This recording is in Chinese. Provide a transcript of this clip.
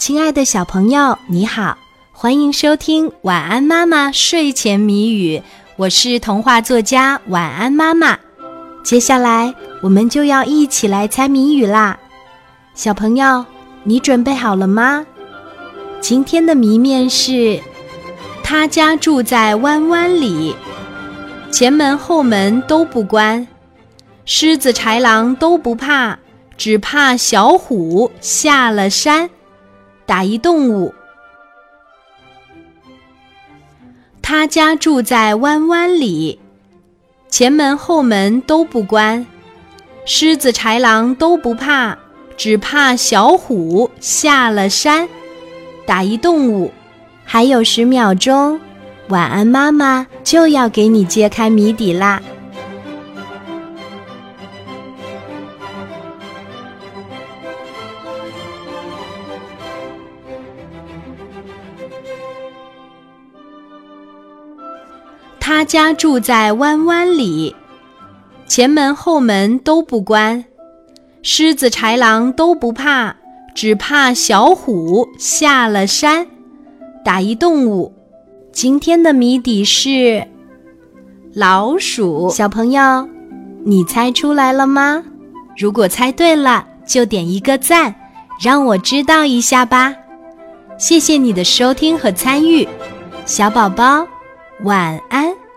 亲爱的小朋友，你好，欢迎收听《晚安妈妈睡前谜语》，我是童话作家晚安妈妈。接下来我们就要一起来猜谜语啦，小朋友，你准备好了吗？今天的谜面是：他家住在弯弯里，前门后门都不关，狮子豺狼都不怕，只怕小虎下了山。打一动物。他家住在弯弯里，前门后门都不关，狮子豺狼都不怕，只怕小虎下了山。打一动物。还有十秒钟，晚安妈妈就要给你揭开谜底啦。他家住在弯弯里，前门后门都不关，狮子豺狼都不怕，只怕小虎下了山。打一动物。今天的谜底是老鼠。小朋友，你猜出来了吗？如果猜对了，就点一个赞，让我知道一下吧。谢谢你的收听和参与，小宝宝。晚安。